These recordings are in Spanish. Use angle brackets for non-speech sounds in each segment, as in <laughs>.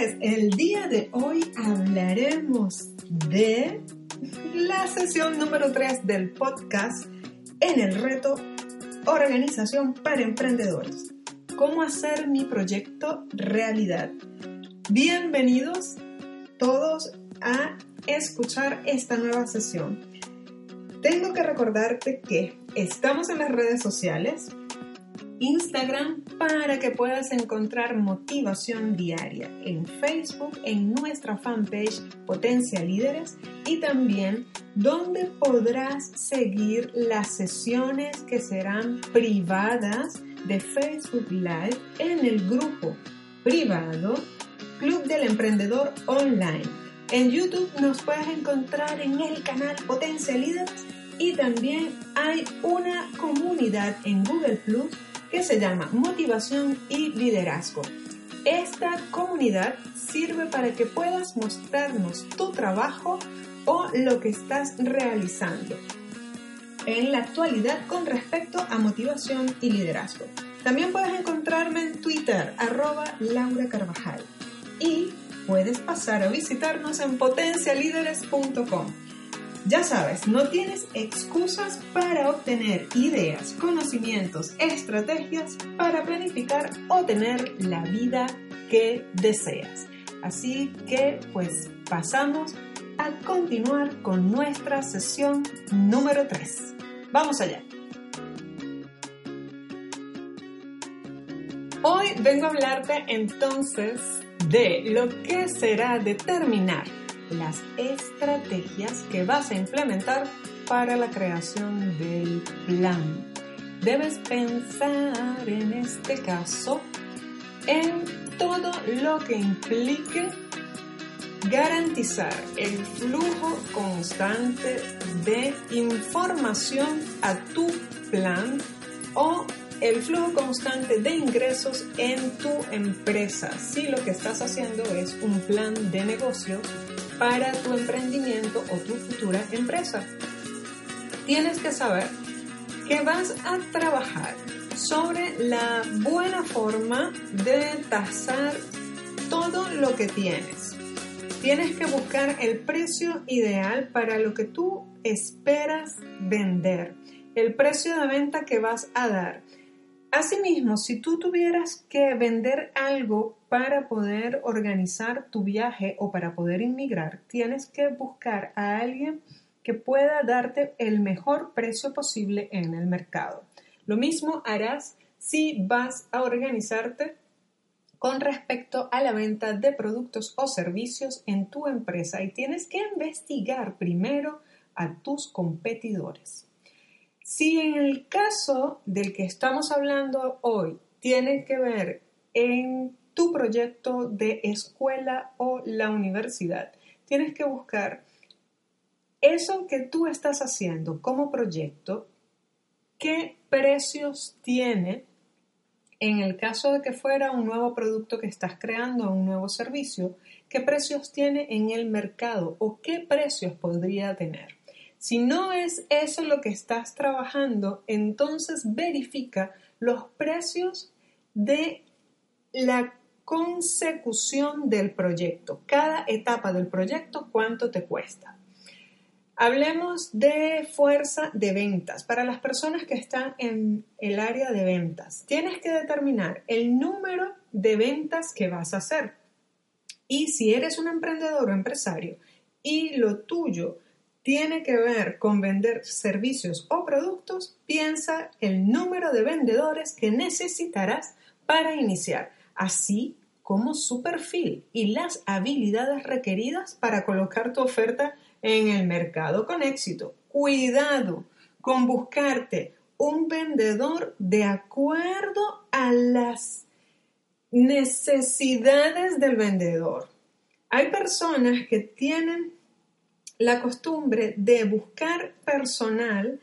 es, el día de hoy hablaremos de la sesión número 3 del podcast en el reto Organización para Emprendedores. ¿Cómo hacer mi proyecto realidad? Bienvenidos todos a escuchar esta nueva sesión. Tengo que recordarte que estamos en las redes sociales, Instagram para que puedas encontrar motivación diaria en Facebook, en nuestra fanpage Potencia Líderes y también donde podrás seguir las sesiones que serán privadas de Facebook Live en el grupo privado Club del Emprendedor Online. En YouTube nos puedes encontrar en el canal Potencia Líderes y también hay una comunidad en Google Plus que se llama Motivación y Liderazgo. Esta comunidad sirve para que puedas mostrarnos tu trabajo o lo que estás realizando en la actualidad con respecto a motivación y liderazgo. También puedes encontrarme en Twitter, arroba Laura Carvajal. Y puedes pasar a visitarnos en potencialíderes.com. Ya sabes, no tienes excusas para obtener ideas, conocimientos, estrategias para planificar o tener la vida que deseas. Así que pues pasamos a continuar con nuestra sesión número 3. Vamos allá. Hoy vengo a hablarte entonces de lo que será determinar las estrategias que vas a implementar para la creación del plan. Debes pensar en este caso en todo lo que implique garantizar el flujo constante de información a tu plan o el flujo constante de ingresos en tu empresa si lo que estás haciendo es un plan de negocios para tu emprendimiento o tu futura empresa. Tienes que saber que vas a trabajar sobre la buena forma de tasar todo lo que tienes. Tienes que buscar el precio ideal para lo que tú esperas vender, el precio de venta que vas a dar. Asimismo, si tú tuvieras que vender algo para poder organizar tu viaje o para poder inmigrar, tienes que buscar a alguien que pueda darte el mejor precio posible en el mercado. Lo mismo harás si vas a organizarte con respecto a la venta de productos o servicios en tu empresa y tienes que investigar primero a tus competidores. Si en el caso del que estamos hablando hoy tiene que ver en tu proyecto de escuela o la universidad, tienes que buscar eso que tú estás haciendo como proyecto, qué precios tiene en el caso de que fuera un nuevo producto que estás creando, un nuevo servicio, qué precios tiene en el mercado o qué precios podría tener. Si no es eso lo que estás trabajando, entonces verifica los precios de la consecución del proyecto. Cada etapa del proyecto, cuánto te cuesta. Hablemos de fuerza de ventas. Para las personas que están en el área de ventas, tienes que determinar el número de ventas que vas a hacer. Y si eres un emprendedor o empresario y lo tuyo tiene que ver con vender servicios o productos, piensa el número de vendedores que necesitarás para iniciar, así como su perfil y las habilidades requeridas para colocar tu oferta en el mercado con éxito. Cuidado con buscarte un vendedor de acuerdo a las necesidades del vendedor. Hay personas que tienen la costumbre de buscar personal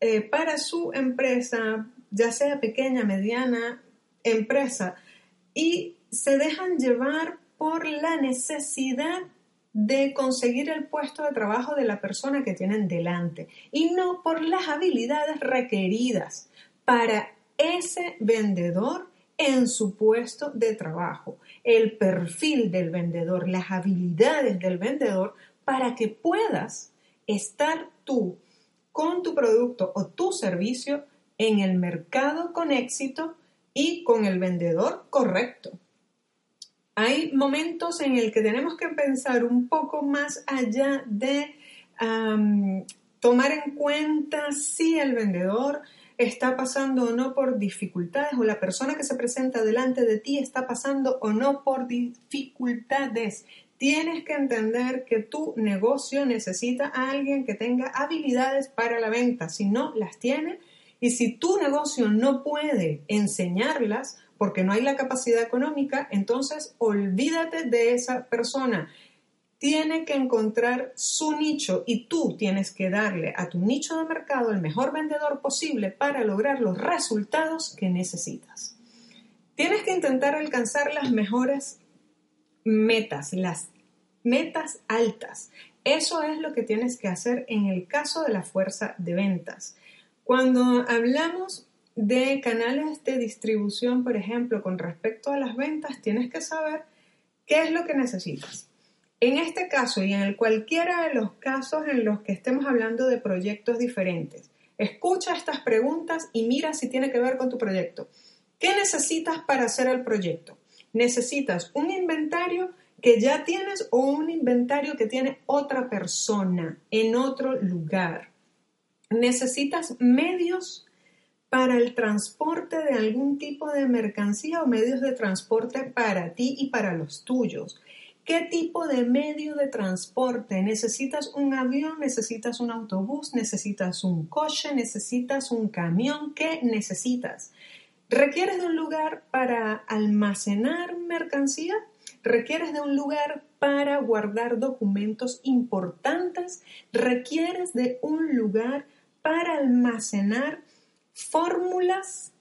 eh, para su empresa, ya sea pequeña, mediana, empresa, y se dejan llevar por la necesidad de conseguir el puesto de trabajo de la persona que tienen delante y no por las habilidades requeridas para ese vendedor en su puesto de trabajo, el perfil del vendedor, las habilidades del vendedor para que puedas estar tú con tu producto o tu servicio en el mercado con éxito y con el vendedor correcto. Hay momentos en el que tenemos que pensar un poco más allá de tomar en cuenta si el vendedor está pasando o no por dificultades o la persona que se presenta delante de ti está pasando o no por dificultades. Tienes que entender que tu negocio necesita a alguien que tenga habilidades para la venta. Si no las tiene y si tu negocio no puede enseñarlas porque no hay la capacidad económica, entonces olvídate de esa persona tiene que encontrar su nicho y tú tienes que darle a tu nicho de mercado el mejor vendedor posible para lograr los resultados que necesitas. Tienes que intentar alcanzar las mejores metas, las metas altas. Eso es lo que tienes que hacer en el caso de la fuerza de ventas. Cuando hablamos de canales de distribución, por ejemplo, con respecto a las ventas, tienes que saber qué es lo que necesitas. En este caso y en cualquiera de los casos en los que estemos hablando de proyectos diferentes, escucha estas preguntas y mira si tiene que ver con tu proyecto. ¿Qué necesitas para hacer el proyecto? ¿Necesitas un inventario que ya tienes o un inventario que tiene otra persona en otro lugar? ¿Necesitas medios para el transporte de algún tipo de mercancía o medios de transporte para ti y para los tuyos? ¿Qué tipo de medio de transporte? ¿Necesitas un avión? ¿Necesitas un autobús? ¿Necesitas un coche? ¿Necesitas un camión? ¿Qué necesitas? ¿Requieres de un lugar para almacenar mercancía? ¿Requieres de un lugar para guardar documentos importantes? ¿Requieres de un lugar para almacenar fórmulas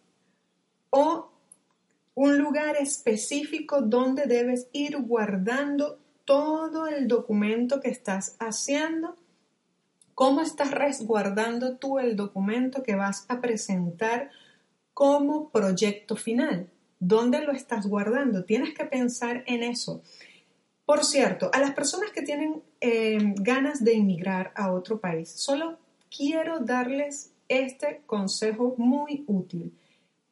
o un lugar específico donde debes ir guardando todo el documento que estás haciendo. ¿Cómo estás resguardando tú el documento que vas a presentar como proyecto final? ¿Dónde lo estás guardando? Tienes que pensar en eso. Por cierto, a las personas que tienen eh, ganas de emigrar a otro país, solo quiero darles este consejo muy útil.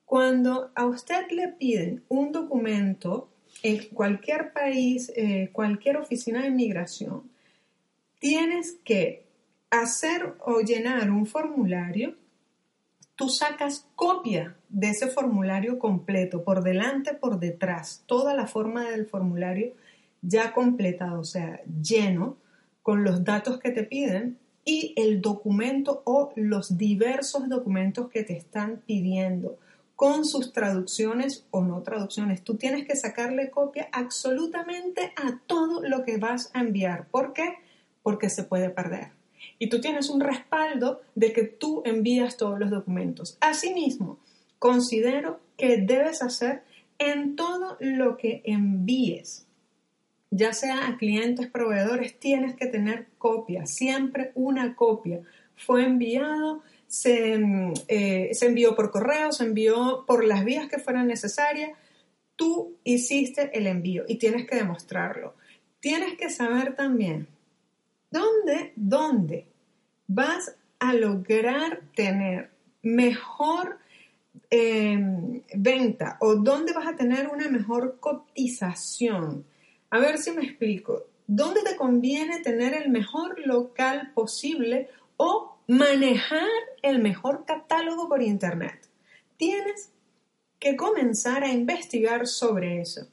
Cuando a usted le piden un documento en cualquier país, eh, cualquier oficina de inmigración, tienes que hacer o llenar un formulario, tú sacas copia de ese formulario completo, por delante, por detrás, toda la forma del formulario ya completado, o sea, lleno, con los datos que te piden y el documento o los diversos documentos que te están pidiendo con sus traducciones o no traducciones. Tú tienes que sacarle copia absolutamente a todo lo que vas a enviar. ¿Por qué? Porque se puede perder. Y tú tienes un respaldo de que tú envías todos los documentos. Asimismo, considero que debes hacer en todo lo que envíes, ya sea a clientes, proveedores, tienes que tener copia, siempre una copia. Fue enviado eh, se, envió por correo, se envió por las vías que fueran necesarias. Tú hiciste el envío y tienes que demostrarlo. Tienes que saber también dónde, dónde vas a lograr tener mejor em, venta o dónde vas a tener una mejor cotización. A ver si me explico. ¿Dónde te conviene tener el mejor local posible o manejar el mejor catálogo por Internet. Tienes que comenzar a investigar sobre eso,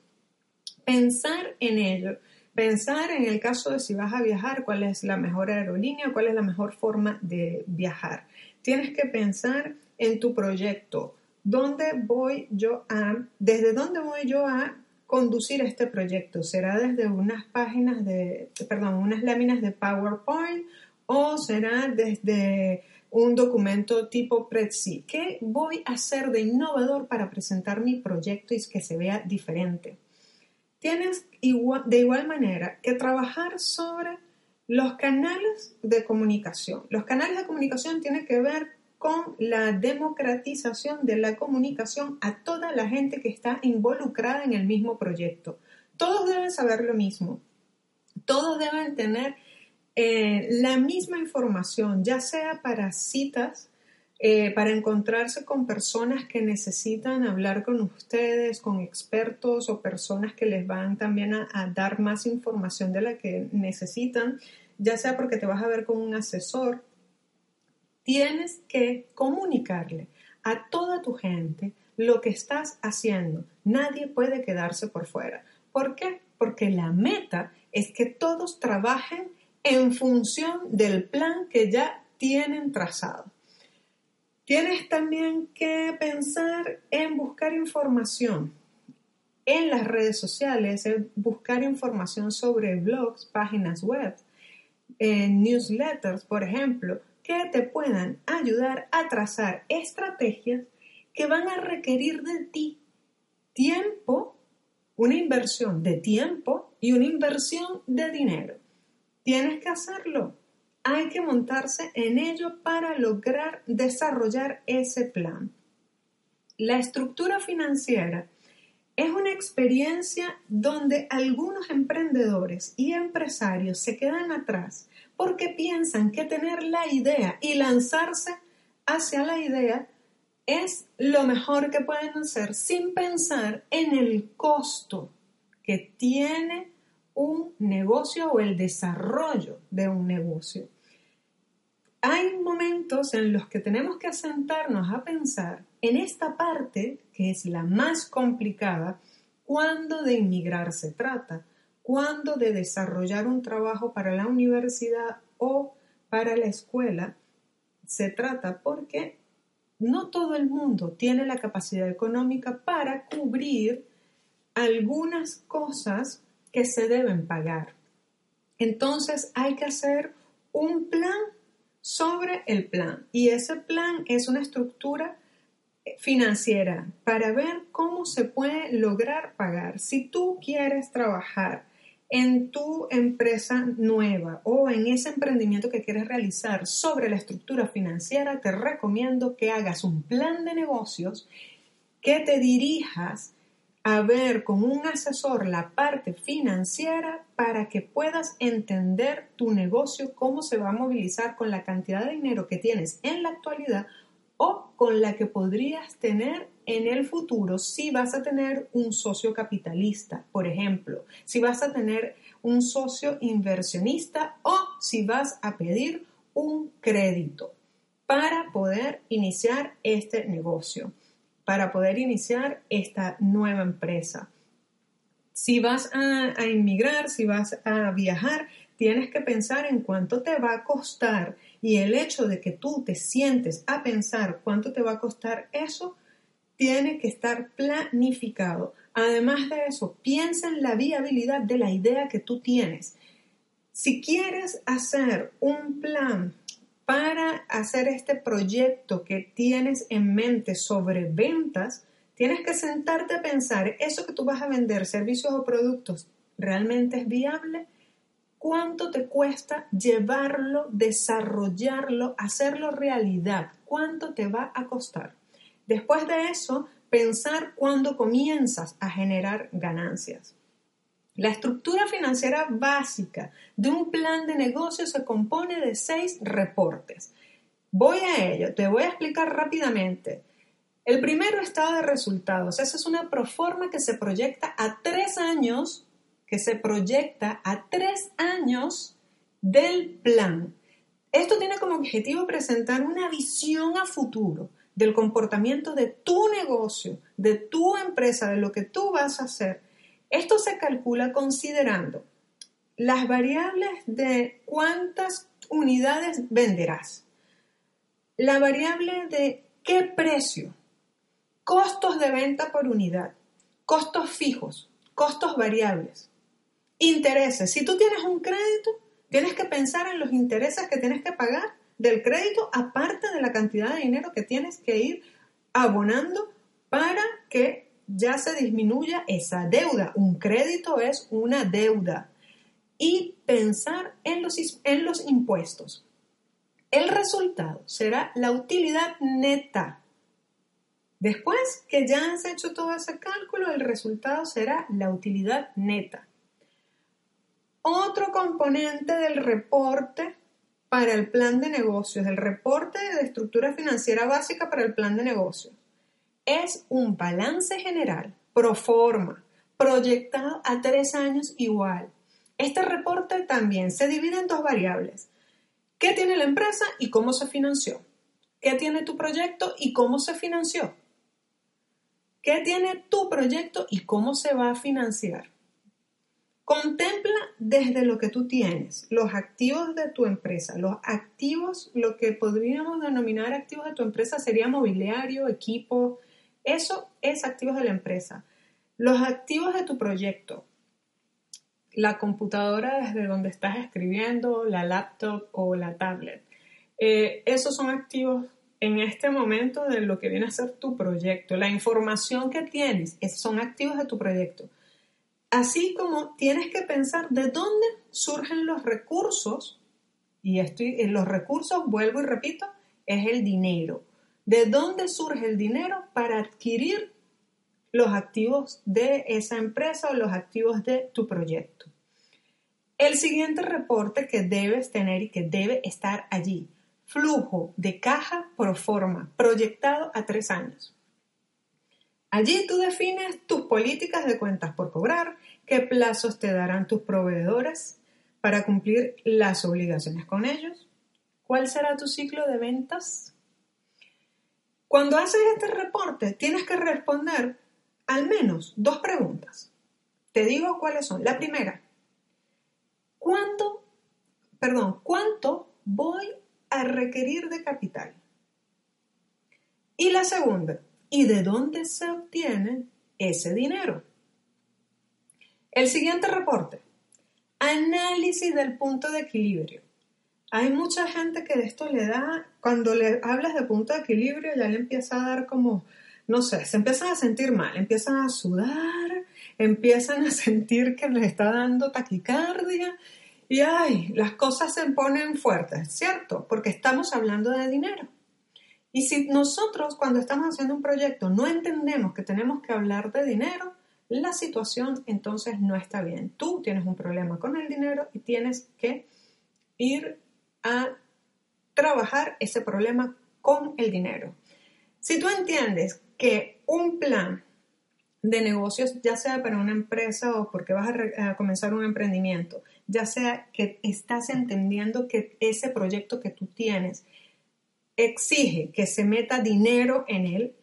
pensar en ello, pensar en el caso de si vas a viajar, cuál es la mejor aerolínea, cuál es la mejor forma de viajar. Tienes que pensar en tu proyecto, dónde voy yo a, desde dónde voy yo a conducir este proyecto. ¿Será desde unas páginas de, perdón, unas láminas de PowerPoint o será desde un documento tipo Prezi. ¿Qué voy a hacer de innovador para presentar mi proyecto y que se vea diferente? Tienes de igual manera que trabajar sobre los canales de comunicación. Los canales de comunicación tienen que ver con la democratización de la comunicación a toda la gente que está involucrada en el mismo proyecto. Todos deben saber lo mismo. Todos deben tener eh, la misma información, ya sea para citas, eh, para encontrarse con personas que necesitan hablar con ustedes, con expertos o personas que les van también a, a dar más información de la que necesitan, ya sea porque te vas a ver con un asesor, tienes que comunicarle a toda tu gente lo que estás haciendo. Nadie puede quedarse por fuera. ¿Por qué? Porque la meta es que todos trabajen en función del plan que ya tienen trazado. Tienes también que pensar en buscar información en las redes sociales, en buscar información sobre blogs, páginas web, en newsletters, por ejemplo, que te puedan ayudar a trazar estrategias que van a requerir de ti tiempo, una inversión de tiempo y una inversión de dinero. Tienes que hacerlo. Hay que montarse en ello para lograr desarrollar ese plan. La estructura financiera es una experiencia donde algunos emprendedores y empresarios se quedan atrás porque piensan que tener la idea y lanzarse hacia la idea es lo mejor que pueden hacer sin pensar en el costo que tiene un negocio o el desarrollo de un negocio. Hay momentos en los que tenemos que sentarnos a pensar en esta parte, que es la más complicada, cuando de inmigrar se trata, cuando de desarrollar un trabajo para la universidad o para la escuela se trata, porque no todo el mundo tiene la capacidad económica para cubrir algunas cosas que se deben pagar. Entonces hay que hacer un plan sobre el plan y ese plan es una estructura financiera para ver cómo se puede lograr pagar. Si tú quieres trabajar en tu empresa nueva o en ese emprendimiento que quieres realizar sobre la estructura financiera, te recomiendo que hagas un plan de negocios, que te dirijas a ver con un asesor la parte financiera para que puedas entender tu negocio, cómo se va a movilizar con la cantidad de dinero que tienes en la actualidad o con la que podrías tener en el futuro si vas a tener un socio capitalista, por ejemplo, si vas a tener un socio inversionista o si vas a pedir un crédito para poder iniciar este negocio, para poder iniciar esta nueva empresa. Si vas a, a inmigrar, si vas a viajar, tienes que pensar en cuánto te va a costar y el hecho de que tú te sientes a pensar cuánto te va a costar eso, tiene que estar planificado. Además de eso, piensa en la viabilidad de la idea que tú tienes. Si quieres hacer un plan para hacer este proyecto que tienes en mente sobre ventas, tienes que sentarte a pensar, ¿eso que tú vas a vender, servicios o productos, realmente es viable? ¿Cuánto te cuesta llevarlo, desarrollarlo, hacerlo realidad? ¿Cuánto te va a costar? Después de eso, pensar cuándo comienzas a generar ganancias. La estructura financiera básica de un plan de negocio se compone de seis reportes. Voy a ello, te voy a explicar rápidamente. El primero, estado de resultados. Esa es una proforma que se proyecta a tres años que se proyecta a tres años del plan. Esto tiene como objetivo presentar una visión a futuro del comportamiento de tu negocio, de tu empresa, de lo que tú vas a hacer. Esto se calcula considerando las variables de cuántas unidades venderás, la variable de qué precio, costos de venta por unidad, costos fijos, costos variables, Intereses. Si tú tienes un crédito, tienes que pensar en los intereses que tienes que pagar del crédito, aparte de la cantidad de dinero que tienes que ir abonando para que ya se disminuya esa deuda. Un crédito es una deuda. Y pensar en los, en los impuestos. El resultado será la utilidad neta. Después que ya has hecho todo ese cálculo, el resultado será la utilidad neta. Otro componente del reporte para el plan de negocios, el reporte de estructura financiera básica para el plan de negocios, es un balance general, pro forma, proyectado a tres años igual. Este reporte también se divide en dos variables. ¿Qué tiene la empresa y cómo se financió? ¿Qué tiene tu proyecto y cómo se financió? ¿Qué tiene tu proyecto y cómo se va a financiar? Contempla desde lo que tú tienes, los activos de tu empresa. Los activos, lo que podríamos denominar activos de tu empresa sería mobiliario, equipo. Eso es activos de la empresa. Los activos de tu proyecto. La computadora desde donde estás escribiendo, la laptop o la tablet. Eh, esos son activos en este momento de lo que viene a ser tu proyecto. La información que tienes son activos de tu proyecto. Así como tienes que pensar de dónde surgen los recursos, y estoy, en los recursos, vuelvo y repito, es el dinero. ¿De dónde surge el dinero para adquirir los activos de esa empresa o los activos de tu proyecto? El siguiente reporte que debes tener y que debe estar allí, flujo de caja pro forma, proyectado a tres años. Allí tú defines tus políticas de cuentas por cobrar, qué plazos te darán tus proveedores para cumplir las obligaciones con ellos, cuál será tu ciclo de ventas. Cuando haces este reporte, tienes que responder al menos dos preguntas. Te digo cuáles son. La primera, ¿cuánto, perdón, cuánto voy a requerir de capital? Y la segunda, y de dónde se obtiene ese dinero. El siguiente reporte. Análisis del punto de equilibrio. Hay mucha gente que de esto le da, cuando le hablas de punto de equilibrio, ya le empieza a dar como, no sé, se empiezan a sentir mal, empiezan a sudar, empiezan a <laughs> sentir que les está dando taquicardia y ay, las cosas se ponen fuertes, ¿cierto? Porque estamos hablando de dinero. Y si nosotros cuando estamos haciendo un proyecto no entendemos que tenemos que hablar de dinero, la situación entonces no está bien. Tú tienes un problema con el dinero y tienes que ir a trabajar ese problema con el dinero. Si tú entiendes que un plan de negocios, ya sea para una empresa o porque vas a, a, comenzar un emprendimiento, ya sea que estás entendiendo que ese proyecto que tú tienes exige que se meta dinero en él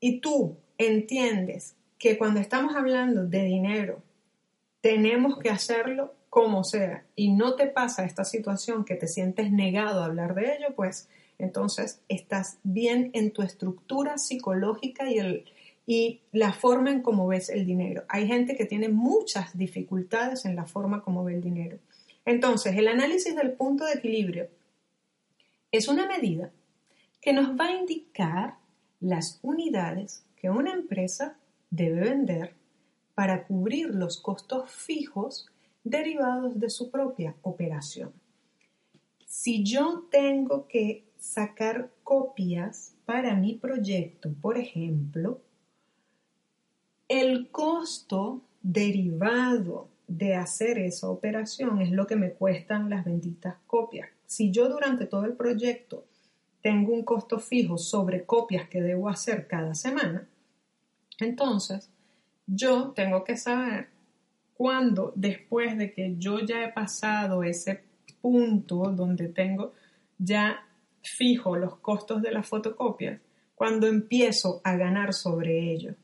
y tú entiendes que cuando estamos hablando de dinero, tenemos que hacerlo como sea y no te pasa esta situación que te sientes negado a hablar de ello, pues entonces estás bien en tu estructura psicológica y, el, y la forma en cómo ves el dinero. Hay gente que tiene muchas dificultades en la forma como ve el dinero. Entonces, el análisis del punto de equilibrio es una medida que nos va a indicar las unidades que una empresa debe vender para cubrir los costos fijos derivados de su propia operación. Si yo tengo que sacar copias para mi proyecto, por ejemplo, el costo derivado de hacer esa operación es lo que me cuestan las benditas copias. Si yo durante todo el proyecto tengo un costo fijo sobre copias que debo hacer cada semana, entonces yo tengo que saber cuándo, después de que yo ya he pasado ese punto donde tengo ya fijo los costos de las fotocopias, cuando empiezo a ganar sobre ello.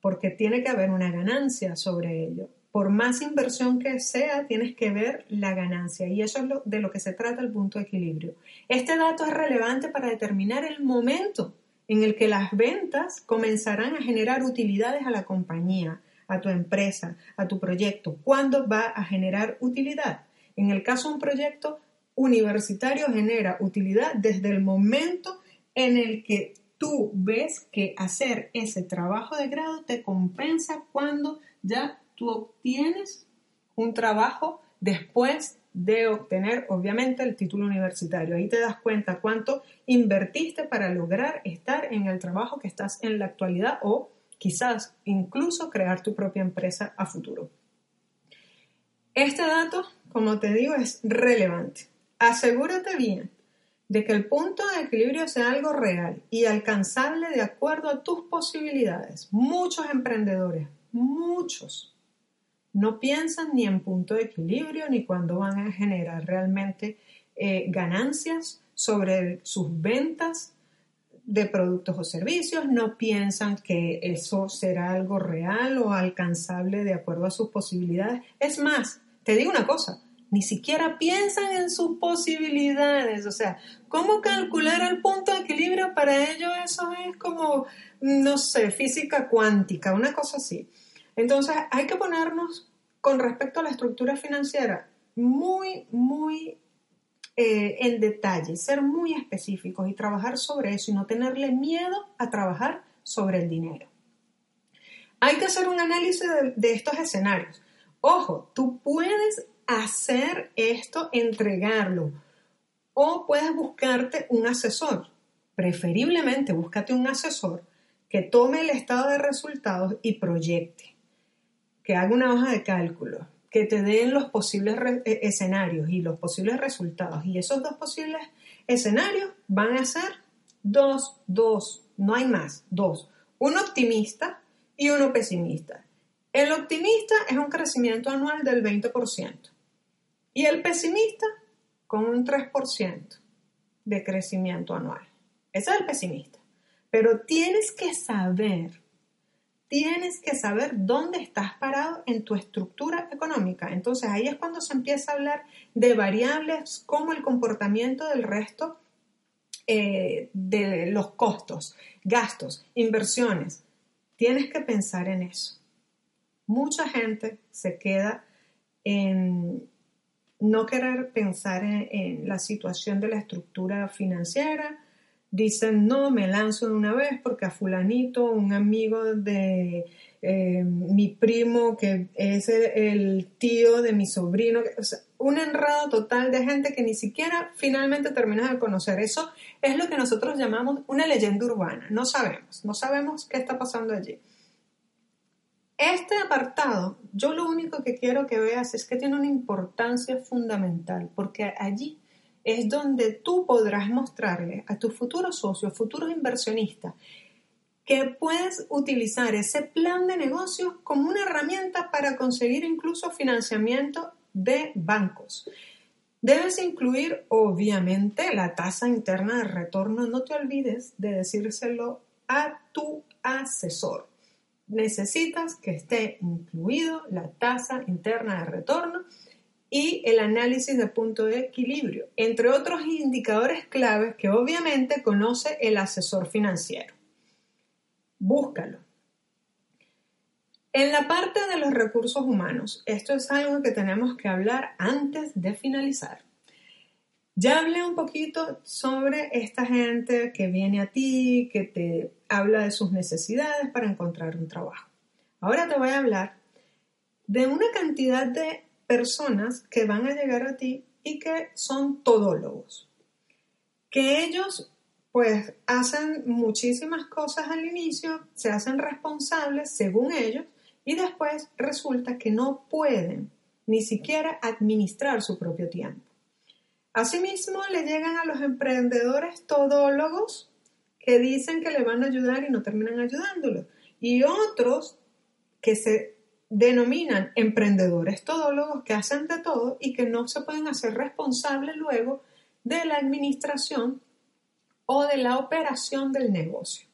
Porque tiene que haber una ganancia sobre ello por más inversión que sea, tienes que ver la ganancia y eso es lo, de lo que se trata el punto de equilibrio. Este dato es relevante para determinar el momento en el que las ventas comenzarán a generar utilidades a la compañía, a tu empresa, a tu proyecto. ¿Cuándo va a generar utilidad? En el caso de un proyecto universitario genera utilidad desde el momento en el que tú ves que hacer ese trabajo de grado te compensa cuando ya tú obtienes un trabajo después de obtener, obviamente, el título universitario. Ahí te das cuenta cuánto invertiste para lograr estar en el trabajo que estás en la actualidad o quizás incluso crear tu propia empresa a futuro. Este dato, como te digo, es relevante. Asegúrate bien de que el punto de equilibrio sea algo real y alcanzable de acuerdo a tus posibilidades. Muchos emprendedores, muchos, no piensan ni en punto de equilibrio ni cuándo van a generar realmente eh, ganancias sobre sus ventas de productos o servicios, no piensan que eso será algo real o alcanzable de acuerdo a sus posibilidades. Es más, te digo una cosa, ni siquiera piensan en sus posibilidades. O sea, ¿cómo calcular el punto de equilibrio? Para ellos eso es como, no sé, física cuántica, una cosa así. Entonces, hay que ponernos con respecto a la estructura financiera muy, muy eh, en detalle, ser muy específicos y trabajar sobre eso y no tenerle miedo a trabajar sobre el dinero. Hay que hacer un análisis de estos escenarios. Ojo, tú puedes hacer esto, entregarlo. O puedes buscarte un asesor. Preferiblemente búscate un asesor que tome el estado de resultados y proyecte, que haga una hoja de cálculo, que te den los posibles eh, escenarios y los posibles resultados. Y esos dos posibles escenarios van a ser dos, dos, no hay más, dos. Uno optimista y uno pesimista. El optimista es un crecimiento anual del 20%. Y el pesimista con un 3% de crecimiento anual. Ese es el pesimista. Pero tienes que saber, tienes que saber dónde estás parado en tu estructura económica. Entonces ahí es cuando se empieza a hablar de variables como el comportamiento del resto eh, de los costos, gastos, inversiones. Tienes que pensar en eso. Mucha gente se queda en, no querer pensar en, la situación de la estructura financiera. Dicen, no, me lanzo de una vez porque a fulanito, un amigo de eh, mi primo, que es el, tío de mi sobrino, un enredo total de gente que ni siquiera finalmente terminas de conocer. Eso es lo que nosotros llamamos una leyenda urbana. No sabemos, no sabemos qué está pasando allí. Este apartado, yo lo único que quiero que veas es que tiene una importancia fundamental, porque allí es donde tú podrás mostrarle a tus futuros socios, futuros inversionistas, que puedes utilizar ese plan de negocios como una herramienta para conseguir incluso financiamiento de bancos. Debes incluir, obviamente, la tasa interna de retorno. No te olvides de decírselo a tu asesor necesitas que esté incluido la tasa interna de retorno y el análisis de punto de equilibrio, entre otros indicadores claves que obviamente conoce el asesor financiero. Búscalo. En la parte de los recursos humanos, esto es algo que tenemos que hablar antes de finalizar. Ya hablé un poquito sobre esta gente que viene a ti, que te habla de sus necesidades para encontrar un trabajo. Ahora te voy a hablar de una cantidad de personas que van a llegar a ti y que son todólogos. Que ellos pues hacen muchísimas cosas al inicio, se hacen responsables según ellos y después resulta que no pueden ni siquiera administrar su propio tiempo. Asimismo, le llegan a los emprendedores todólogos que dicen que le van a ayudar y no terminan ayudándolo. Y otros que se denominan emprendedores todólogos que hacen de todo y que no se pueden hacer responsables luego de la administración o de la operación del negocio.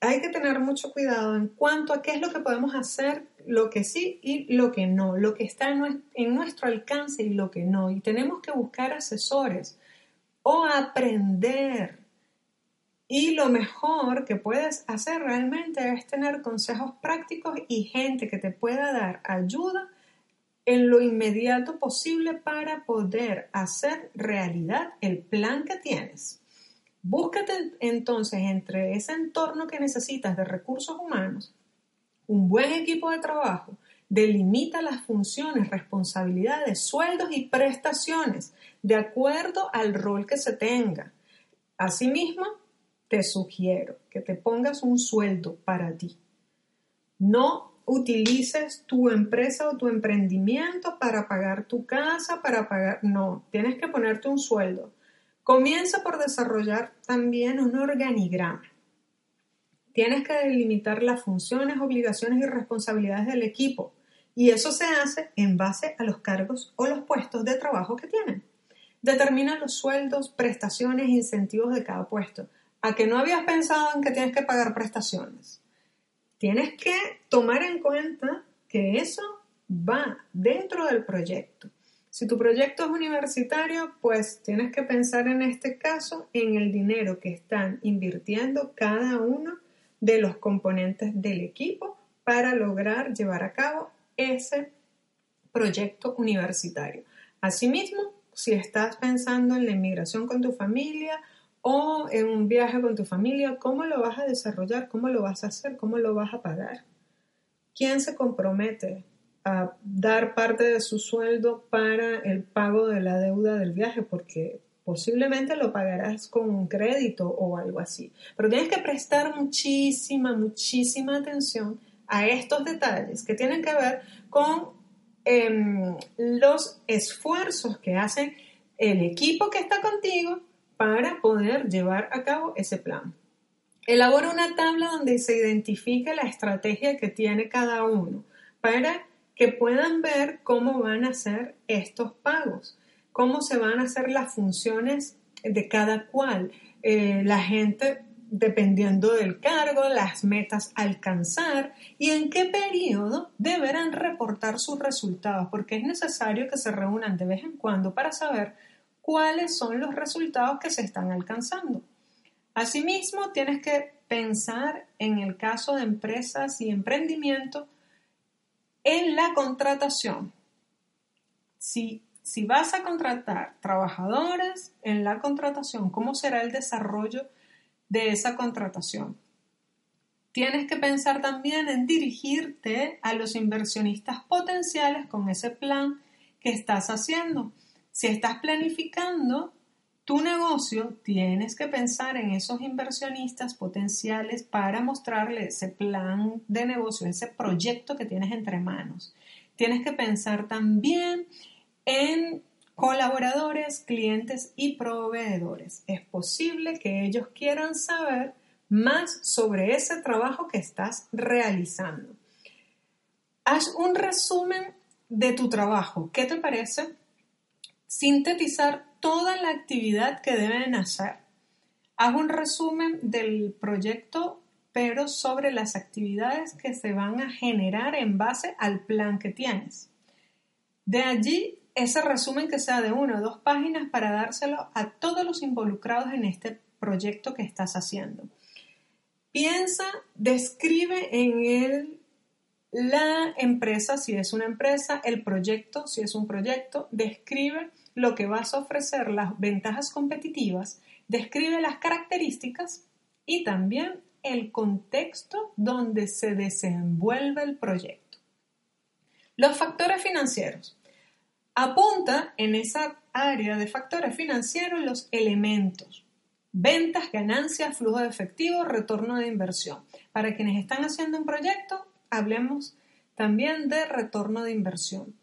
Hay que tener mucho cuidado en cuanto a qué es lo que podemos hacer lo que sí y lo que no, lo que está en nuestro alcance y lo que no. Y tenemos que buscar asesores o aprender. Y lo mejor que puedes hacer realmente es tener consejos prácticos y gente que te pueda dar ayuda en lo inmediato posible para poder hacer realidad el plan que tienes. Búscate entonces entre ese entorno que necesitas de recursos humanos un buen equipo de trabajo Delimita las funciones, responsabilidades, sueldos y prestaciones de acuerdo al rol que se tenga. Asimismo, te sugiero que te pongas un sueldo para ti. No utilices tu empresa o tu emprendimiento para pagar tu casa, para pagar... No, tienes que ponerte un sueldo. Comienza por desarrollar también un organigrama. Tienes que delimitar las funciones, obligaciones y responsabilidades del equipo. Y eso se hace en base a los cargos o los puestos de trabajo que tienen. Determina los sueldos, prestaciones incentivos de cada puesto. ¿A que no habías pensado en que tienes que pagar prestaciones? Tienes que tomar en cuenta que eso va dentro del proyecto. Si tu proyecto es universitario, pues tienes que pensar en este caso en el dinero que están invirtiendo cada uno de los componentes del equipo para lograr llevar a cabo ese proyecto universitario. Asimismo, si estás pensando en la inmigración con tu familia o en un viaje con tu familia, ¿cómo lo vas a desarrollar? ¿Cómo lo vas a hacer? ¿Cómo lo vas a pagar? ¿Quién se compromete a dar parte de su sueldo para el pago de la deuda del viaje? Porque posiblemente lo pagarás con un crédito o algo así. Pero tienes que prestar muchísima, muchísima atención a estos detalles que tienen que ver con em, los esfuerzos que hace el equipo que está contigo para poder llevar a cabo ese plan. Elabora una tabla donde se identifique la estrategia que tiene cada uno para que puedan ver cómo van a ser estos pagos, cómo se van a hacer las funciones de cada cual. Eh, la gente dependiendo del cargo, las metas a alcanzar y en qué periodo deberán reportar sus resultados, porque es necesario que se reúnan de vez en cuando para saber cuáles son los resultados que se están alcanzando. Asimismo, tienes que pensar en el caso de empresas y emprendimiento en la contratación. Si, si vas a contratar trabajadores en la contratación, ¿cómo será el desarrollo de esa contratación. Tienes que pensar también en dirigirte a los inversionistas potenciales con ese plan que estás haciendo. Si estás planificando tu negocio, tienes que pensar en esos inversionistas potenciales para mostrarle ese plan de negocio, ese proyecto que tienes entre manos. Tienes que pensar también en colaboradores, clientes y proveedores. Es posible que ellos quieran saber más sobre ese trabajo que estás realizando. Haz un resumen de tu trabajo. ¿Qué te parece? Sintetizar toda la actividad que deben hacer. Haz un resumen del proyecto, pero sobre las actividades que se van a generar en base al plan que tienes. De allí ese resumen que sea de una o dos páginas para dárselo a todos los involucrados en este proyecto que estás haciendo. Piensa, describe en él la empresa, si es una empresa, el proyecto, si es un proyecto, describe lo que vas a ofrecer, las ventajas competitivas, describe las características y también el contexto donde se desenvuelve el proyecto. Los factores financieros. Apunta en esa área de factores financieros los elementos. Ventas, ganancias, flujo de efectivo, retorno de inversión. Para quienes están haciendo un proyecto, hablemos también de retorno de inversión.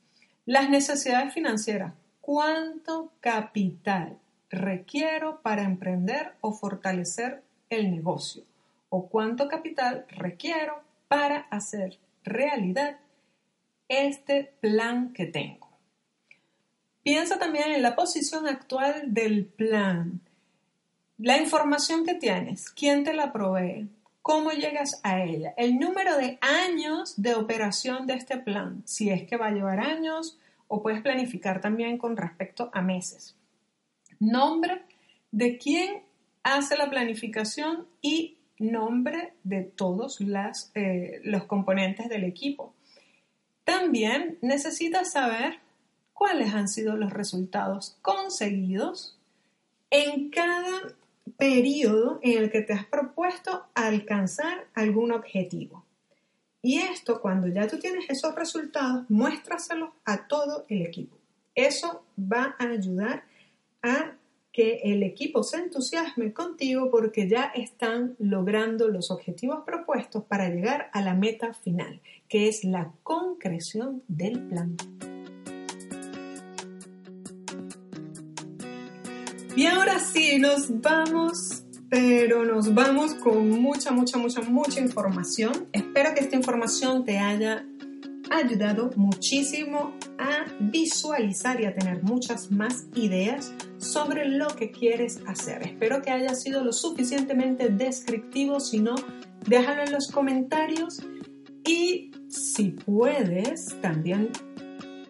Las necesidades financieras. ¿Cuánto capital requiero para emprender o fortalecer el negocio? ¿O cuánto capital requiero para hacer realidad este plan que tengo? Piensa también en la posición actual del plan, la información que tienes, quién te la provee, cómo llegas a ella, el número de años de operación de este plan, si es que va a llevar años o puedes planificar también con respecto a meses. Nombre de quién hace la planificación y nombre de todos eh, los componentes del equipo. También necesitas saber cuáles han sido los resultados conseguidos en cada periodo en el que te has propuesto alcanzar algún objetivo. Y esto, cuando ya tú tienes esos resultados, muéstraselos a todo el equipo. Eso va a ayudar a que el equipo se entusiasme contigo porque ya están logrando los objetivos propuestos para llegar a la meta final, que es la concreción del plan. Y ahora sí, nos vamos, pero nos vamos con mucha, mucha, mucha, mucha información. Espero que esta información te haya ayudado muchísimo a visualizar y a tener muchas más ideas sobre lo que quieres hacer. Espero que haya sido lo suficientemente descriptivo, si no, déjalo en los comentarios y si puedes, también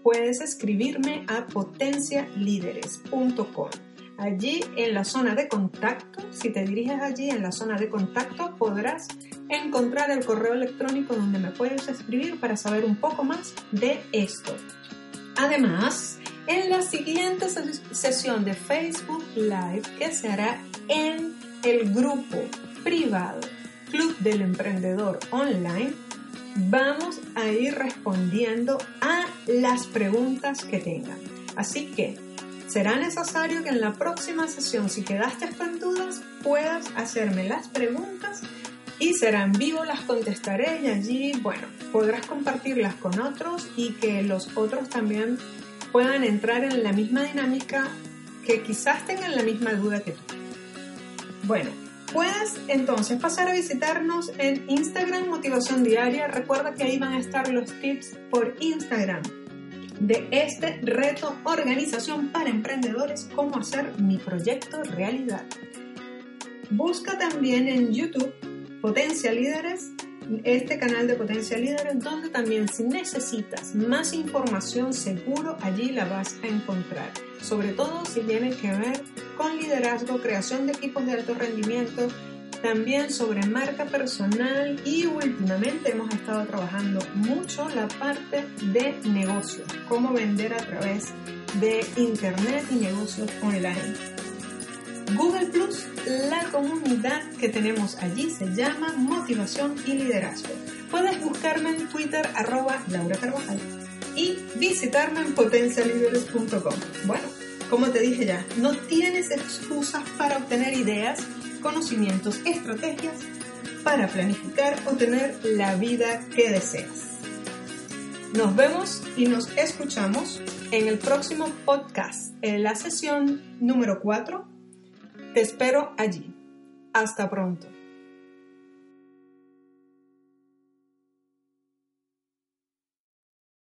puedes escribirme a potencialíderes.com. Allí en la zona de contacto, si te diriges allí en la zona de contacto, podrás encontrar el correo electrónico donde me puedes escribir para saber un poco más de esto. Además, en la siguiente sesión de Facebook Live que se hará en el grupo privado Club del Emprendedor Online, vamos a ir respondiendo a las preguntas que tengan. Así que Será necesario que en la próxima sesión, si quedaste con dudas, puedas hacerme las preguntas y será en vivo, las contestaré y allí, bueno, podrás compartirlas con otros y que los otros también puedan entrar en la misma dinámica que quizás tengan la misma duda que tú. Bueno, puedes entonces pasar a visitarnos en Instagram Motivación Diaria. Recuerda que ahí van a estar los tips por Instagram de este reto Organización para Emprendedores, cómo hacer mi proyecto realidad. Busca también en YouTube Potencia Líderes, este canal de Potencia Líderes, donde también si necesitas más información, seguro allí la vas a encontrar. Sobre todo si tiene que ver con liderazgo, creación de equipos de alto rendimiento, también sobre marca personal y últimamente hemos estado trabajando mucho la parte de negocio, cómo vender a través de internet y negocios online. Google Plus, la comunidad que tenemos allí se llama Motivación y Liderazgo. Puedes buscarme en Twitter arroba Laura Carvajal y visitarme en potencialíderes.com. Bueno, como te dije ya, no tienes excusas para obtener ideas conocimientos, estrategias para planificar o tener la vida que deseas. Nos vemos y nos escuchamos en el próximo podcast, en la sesión número 4. Te espero allí. Hasta pronto.